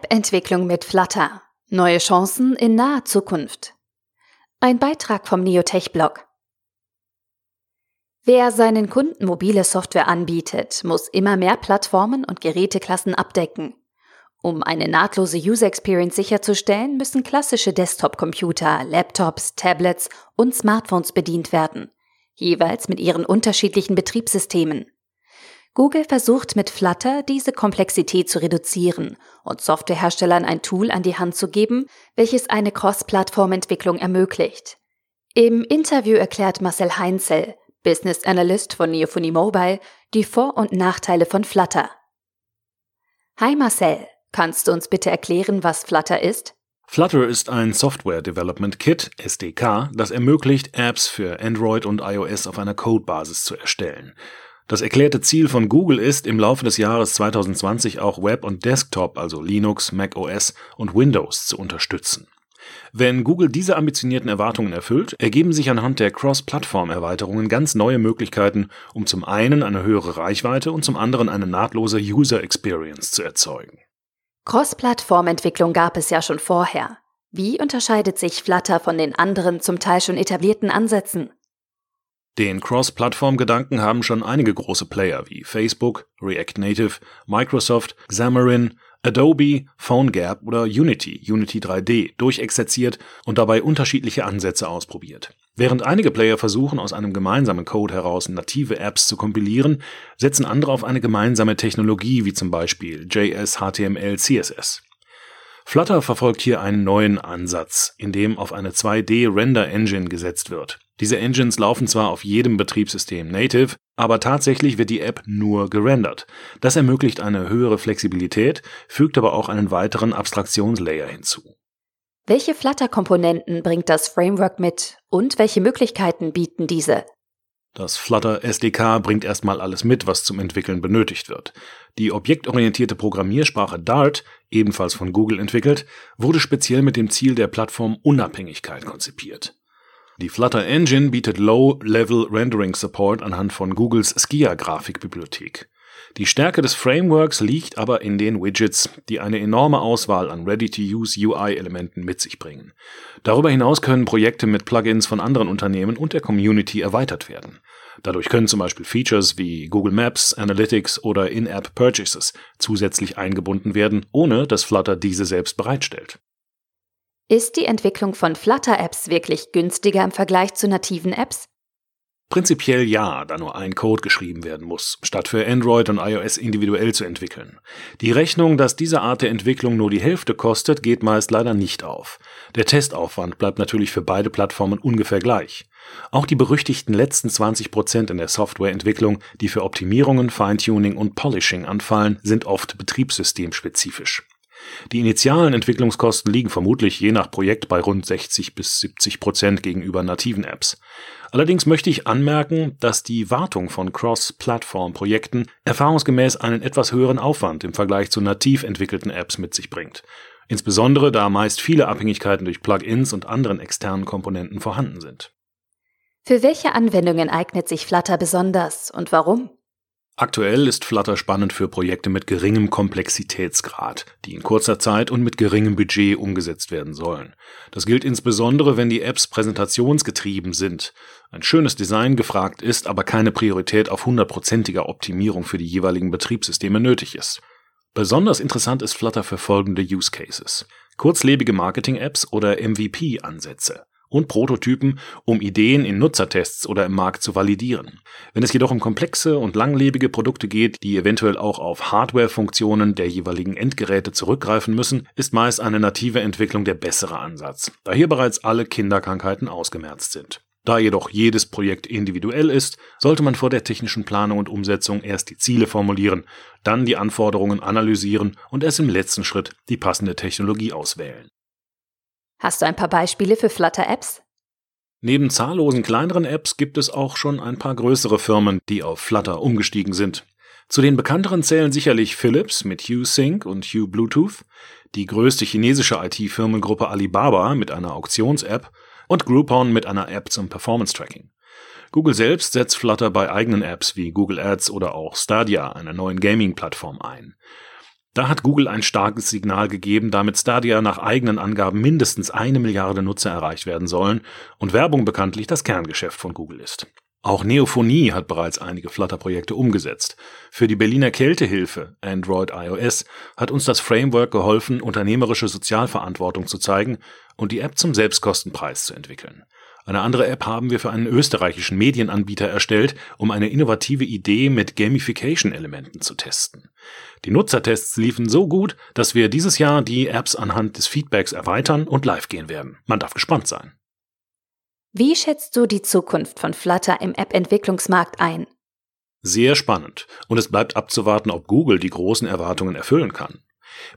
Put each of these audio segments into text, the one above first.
App-Entwicklung mit Flutter. Neue Chancen in naher Zukunft. Ein Beitrag vom Neotech-Blog. Wer seinen Kunden mobile Software anbietet, muss immer mehr Plattformen und Geräteklassen abdecken. Um eine nahtlose User Experience sicherzustellen, müssen klassische Desktop-Computer, Laptops, Tablets und Smartphones bedient werden, jeweils mit ihren unterschiedlichen Betriebssystemen. Google versucht mit Flutter diese Komplexität zu reduzieren und Softwareherstellern ein Tool an die Hand zu geben, welches eine Cross-Plattform-Entwicklung ermöglicht. Im Interview erklärt Marcel Heinzel, Business Analyst von Neophonie Mobile, die Vor- und Nachteile von Flutter. Hi Marcel, kannst du uns bitte erklären, was Flutter ist? Flutter ist ein Software Development Kit, SDK, das ermöglicht, Apps für Android und iOS auf einer Codebasis zu erstellen. Das erklärte Ziel von Google ist, im Laufe des Jahres 2020 auch Web und Desktop, also Linux, Mac OS und Windows zu unterstützen. Wenn Google diese ambitionierten Erwartungen erfüllt, ergeben sich anhand der Cross-Plattform-Erweiterungen ganz neue Möglichkeiten, um zum einen eine höhere Reichweite und zum anderen eine nahtlose User Experience zu erzeugen. Cross-Plattform-Entwicklung gab es ja schon vorher. Wie unterscheidet sich Flutter von den anderen zum Teil schon etablierten Ansätzen? Den Cross-Plattform-Gedanken haben schon einige große Player wie Facebook, React Native, Microsoft, Xamarin, Adobe, PhoneGap oder Unity, Unity 3D durchexerziert und dabei unterschiedliche Ansätze ausprobiert. Während einige Player versuchen, aus einem gemeinsamen Code heraus native Apps zu kompilieren, setzen andere auf eine gemeinsame Technologie wie zum Beispiel JS, HTML, CSS. Flutter verfolgt hier einen neuen Ansatz, in dem auf eine 2D-Render-Engine gesetzt wird. Diese Engines laufen zwar auf jedem Betriebssystem native, aber tatsächlich wird die App nur gerendert. Das ermöglicht eine höhere Flexibilität, fügt aber auch einen weiteren Abstraktionslayer hinzu. Welche Flutter-Komponenten bringt das Framework mit und welche Möglichkeiten bieten diese? Das Flutter SDK bringt erstmal alles mit, was zum Entwickeln benötigt wird. Die objektorientierte Programmiersprache Dart, ebenfalls von Google entwickelt, wurde speziell mit dem Ziel der Plattformunabhängigkeit konzipiert. Die Flutter Engine bietet Low-Level Rendering Support anhand von Googles Skia-Grafikbibliothek. Die Stärke des Frameworks liegt aber in den Widgets, die eine enorme Auswahl an Ready-to-Use UI-Elementen mit sich bringen. Darüber hinaus können Projekte mit Plugins von anderen Unternehmen und der Community erweitert werden. Dadurch können zum Beispiel Features wie Google Maps, Analytics oder In-App Purchases zusätzlich eingebunden werden, ohne dass Flutter diese selbst bereitstellt. Ist die Entwicklung von Flutter-Apps wirklich günstiger im Vergleich zu nativen Apps? Prinzipiell ja, da nur ein Code geschrieben werden muss, statt für Android und iOS individuell zu entwickeln. Die Rechnung, dass diese Art der Entwicklung nur die Hälfte kostet, geht meist leider nicht auf. Der Testaufwand bleibt natürlich für beide Plattformen ungefähr gleich. Auch die berüchtigten letzten 20 Prozent in der Softwareentwicklung, die für Optimierungen, Feintuning und Polishing anfallen, sind oft betriebssystemspezifisch. Die initialen Entwicklungskosten liegen vermutlich je nach Projekt bei rund 60 bis 70 Prozent gegenüber nativen Apps. Allerdings möchte ich anmerken, dass die Wartung von Cross-Plattform-Projekten erfahrungsgemäß einen etwas höheren Aufwand im Vergleich zu nativ entwickelten Apps mit sich bringt. Insbesondere da meist viele Abhängigkeiten durch Plugins und anderen externen Komponenten vorhanden sind. Für welche Anwendungen eignet sich Flutter besonders und warum? Aktuell ist Flutter spannend für Projekte mit geringem Komplexitätsgrad, die in kurzer Zeit und mit geringem Budget umgesetzt werden sollen. Das gilt insbesondere, wenn die Apps präsentationsgetrieben sind, ein schönes Design gefragt ist, aber keine Priorität auf hundertprozentiger Optimierung für die jeweiligen Betriebssysteme nötig ist. Besonders interessant ist Flutter für folgende Use Cases. Kurzlebige Marketing-Apps oder MVP-Ansätze und Prototypen, um Ideen in Nutzertests oder im Markt zu validieren. Wenn es jedoch um komplexe und langlebige Produkte geht, die eventuell auch auf Hardware-Funktionen der jeweiligen Endgeräte zurückgreifen müssen, ist meist eine native Entwicklung der bessere Ansatz, da hier bereits alle Kinderkrankheiten ausgemerzt sind. Da jedoch jedes Projekt individuell ist, sollte man vor der technischen Planung und Umsetzung erst die Ziele formulieren, dann die Anforderungen analysieren und erst im letzten Schritt die passende Technologie auswählen. Hast du ein paar Beispiele für Flutter-Apps? Neben zahllosen kleineren Apps gibt es auch schon ein paar größere Firmen, die auf Flutter umgestiegen sind. Zu den bekannteren zählen sicherlich Philips mit Hue Sync und Hue Bluetooth, die größte chinesische IT-Firmengruppe Alibaba mit einer Auktions-App und Groupon mit einer App zum Performance-Tracking. Google selbst setzt Flutter bei eigenen Apps wie Google Ads oder auch Stadia, einer neuen Gaming-Plattform, ein. Da hat Google ein starkes Signal gegeben, damit Stadia nach eigenen Angaben mindestens eine Milliarde Nutzer erreicht werden sollen und Werbung bekanntlich das Kerngeschäft von Google ist. Auch Neophonie hat bereits einige Flutter-Projekte umgesetzt. Für die Berliner Kältehilfe Android iOS hat uns das Framework geholfen, unternehmerische Sozialverantwortung zu zeigen und die App zum Selbstkostenpreis zu entwickeln. Eine andere App haben wir für einen österreichischen Medienanbieter erstellt, um eine innovative Idee mit Gamification-Elementen zu testen. Die Nutzertests liefen so gut, dass wir dieses Jahr die Apps anhand des Feedbacks erweitern und live gehen werden. Man darf gespannt sein. Wie schätzt du die Zukunft von Flutter im App-Entwicklungsmarkt ein? Sehr spannend. Und es bleibt abzuwarten, ob Google die großen Erwartungen erfüllen kann.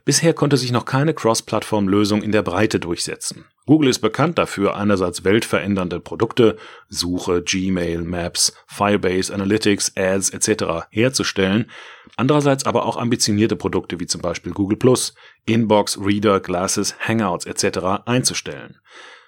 Bisher konnte sich noch keine Cross-Plattform-Lösung in der Breite durchsetzen. Google ist bekannt dafür, einerseits weltverändernde Produkte, Suche, Gmail, Maps, Firebase, Analytics, Ads etc. herzustellen, andererseits aber auch ambitionierte Produkte wie zum Beispiel Google Inbox, Reader, Glasses, Hangouts etc. einzustellen.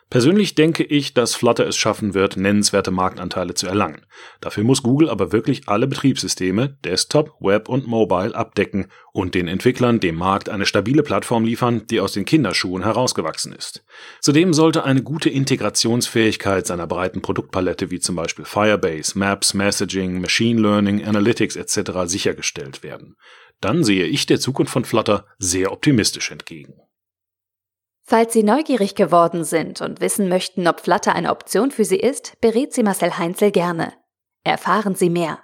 Persönlich denke ich, dass Flutter es schaffen wird, nennenswerte Marktanteile zu erlangen. Dafür muss Google aber wirklich alle Betriebssysteme, Desktop, Web und Mobile abdecken und den Entwicklern dem Markt eine stabile Plattform liefern, die aus den Kinderschuhen herausgewachsen ist. Zudem sollte eine gute Integrationsfähigkeit seiner breiten Produktpalette wie zum Beispiel Firebase, Maps, Messaging, Machine Learning, Analytics etc. sichergestellt werden. Dann sehe ich der Zukunft von Flutter sehr optimistisch entgegen. Falls Sie neugierig geworden sind und wissen möchten, ob Flutter eine Option für Sie ist, berät Sie Marcel Heinzel gerne. Erfahren Sie mehr